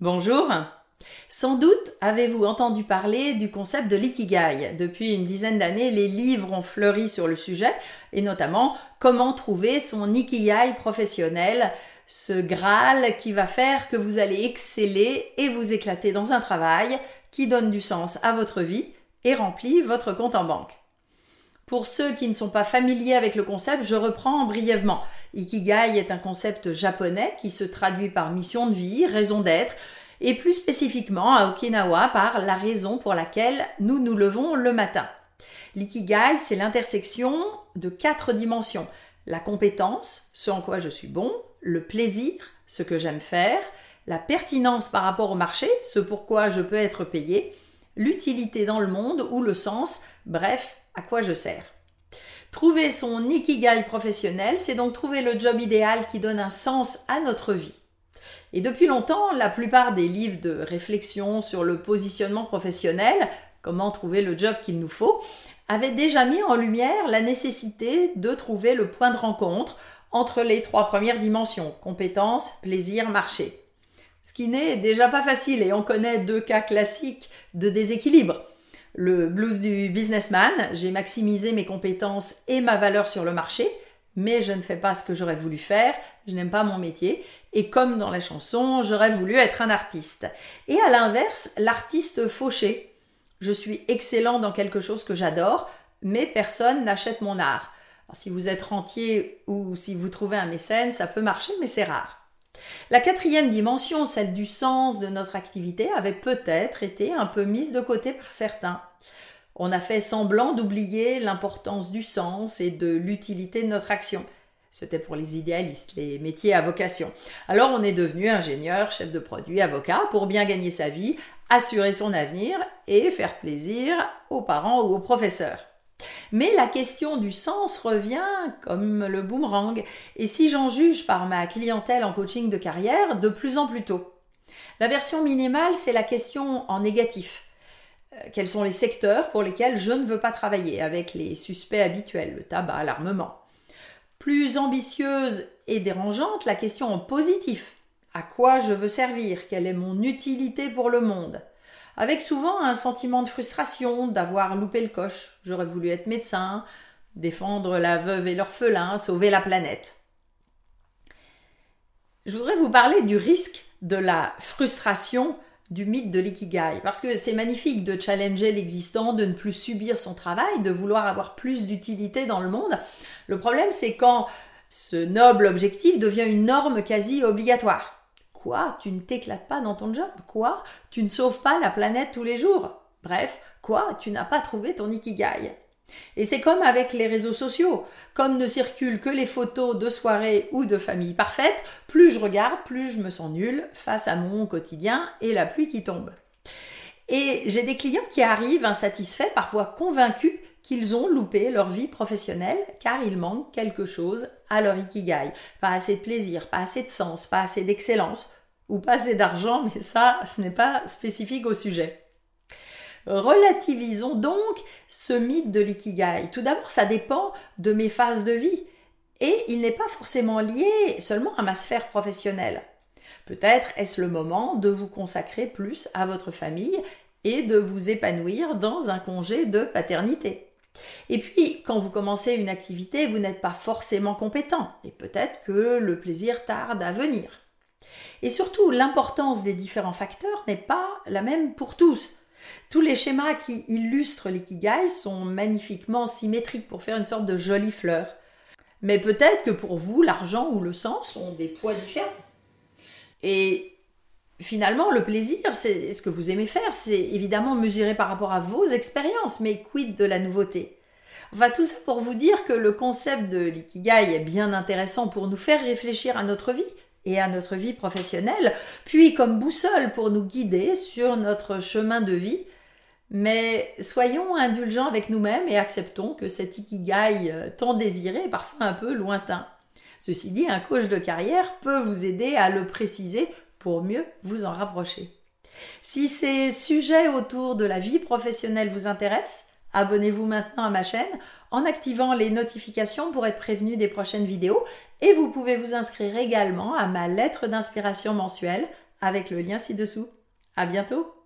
Bonjour. Sans doute avez-vous entendu parler du concept de l'ikigai. Depuis une dizaine d'années, les livres ont fleuri sur le sujet, et notamment comment trouver son ikigai professionnel, ce Graal qui va faire que vous allez exceller et vous éclater dans un travail qui donne du sens à votre vie et remplit votre compte en banque. Pour ceux qui ne sont pas familiers avec le concept, je reprends brièvement. Ikigai est un concept japonais qui se traduit par mission de vie, raison d'être, et plus spécifiquement à Okinawa par la raison pour laquelle nous nous levons le matin. L'ikigai, c'est l'intersection de quatre dimensions. La compétence, ce en quoi je suis bon, le plaisir, ce que j'aime faire, la pertinence par rapport au marché, ce pourquoi je peux être payé, l'utilité dans le monde ou le sens, bref, à quoi je sers. Trouver son ikigai professionnel, c'est donc trouver le job idéal qui donne un sens à notre vie. Et depuis longtemps, la plupart des livres de réflexion sur le positionnement professionnel, comment trouver le job qu'il nous faut, avaient déjà mis en lumière la nécessité de trouver le point de rencontre entre les trois premières dimensions, compétences, plaisir, marché. Ce qui n'est déjà pas facile et on connaît deux cas classiques de déséquilibre. Le blues du businessman, j'ai maximisé mes compétences et ma valeur sur le marché, mais je ne fais pas ce que j'aurais voulu faire, je n'aime pas mon métier, et comme dans la chanson, j'aurais voulu être un artiste. Et à l'inverse, l'artiste fauché. Je suis excellent dans quelque chose que j'adore, mais personne n'achète mon art si vous êtes rentier ou si vous trouvez un mécène, ça peut marcher, mais c'est rare. La quatrième dimension, celle du sens de notre activité, avait peut-être été un peu mise de côté par certains. On a fait semblant d'oublier l'importance du sens et de l'utilité de notre action. C'était pour les idéalistes, les métiers à vocation. Alors on est devenu ingénieur, chef de produit, avocat pour bien gagner sa vie, assurer son avenir et faire plaisir aux parents ou aux professeurs. Mais la question du sens revient comme le boomerang, et si j'en juge par ma clientèle en coaching de carrière, de plus en plus tôt. La version minimale, c'est la question en négatif. Euh, quels sont les secteurs pour lesquels je ne veux pas travailler avec les suspects habituels, le tabac, l'armement Plus ambitieuse et dérangeante, la question en positif. À quoi je veux servir? Quelle est mon utilité pour le monde? Avec souvent un sentiment de frustration d'avoir loupé le coche. J'aurais voulu être médecin, défendre la veuve et l'orphelin, sauver la planète. Je voudrais vous parler du risque de la frustration du mythe de l'ikigai, parce que c'est magnifique de challenger l'existant, de ne plus subir son travail, de vouloir avoir plus d'utilité dans le monde. Le problème, c'est quand ce noble objectif devient une norme quasi obligatoire. Quoi? Tu ne t'éclates pas dans ton job? Quoi? Tu ne sauves pas la planète tous les jours? Bref, quoi? Tu n'as pas trouvé ton ikigai. Et c'est comme avec les réseaux sociaux. Comme ne circulent que les photos de soirée ou de famille parfaite, plus je regarde, plus je me sens nulle face à mon quotidien et la pluie qui tombe. Et j'ai des clients qui arrivent insatisfaits, parfois convaincus qu'ils ont loupé leur vie professionnelle car il manque quelque chose à leur ikigai. Pas assez de plaisir, pas assez de sens, pas assez d'excellence ou pas assez d'argent, mais ça, ce n'est pas spécifique au sujet. Relativisons donc ce mythe de l'ikigai. Tout d'abord, ça dépend de mes phases de vie et il n'est pas forcément lié seulement à ma sphère professionnelle. Peut-être est-ce le moment de vous consacrer plus à votre famille et de vous épanouir dans un congé de paternité. Et puis, quand vous commencez une activité, vous n'êtes pas forcément compétent et peut-être que le plaisir tarde à venir. Et surtout, l'importance des différents facteurs n'est pas la même pour tous. Tous les schémas qui illustrent l'ikigai sont magnifiquement symétriques pour faire une sorte de jolie fleur. Mais peut-être que pour vous, l'argent ou le sens ont des poids différents. Finalement, le plaisir, c'est ce que vous aimez faire, c'est évidemment mesuré par rapport à vos expériences, mais quid de la nouveauté? Enfin, tout ça pour vous dire que le concept de l'ikigai est bien intéressant pour nous faire réfléchir à notre vie et à notre vie professionnelle, puis comme boussole pour nous guider sur notre chemin de vie. Mais soyons indulgents avec nous-mêmes et acceptons que cet ikigai euh, tant désiré est parfois un peu lointain. Ceci dit, un coach de carrière peut vous aider à le préciser pour mieux vous en rapprocher. Si ces sujets autour de la vie professionnelle vous intéressent, abonnez-vous maintenant à ma chaîne en activant les notifications pour être prévenu des prochaines vidéos et vous pouvez vous inscrire également à ma lettre d'inspiration mensuelle avec le lien ci-dessous. À bientôt!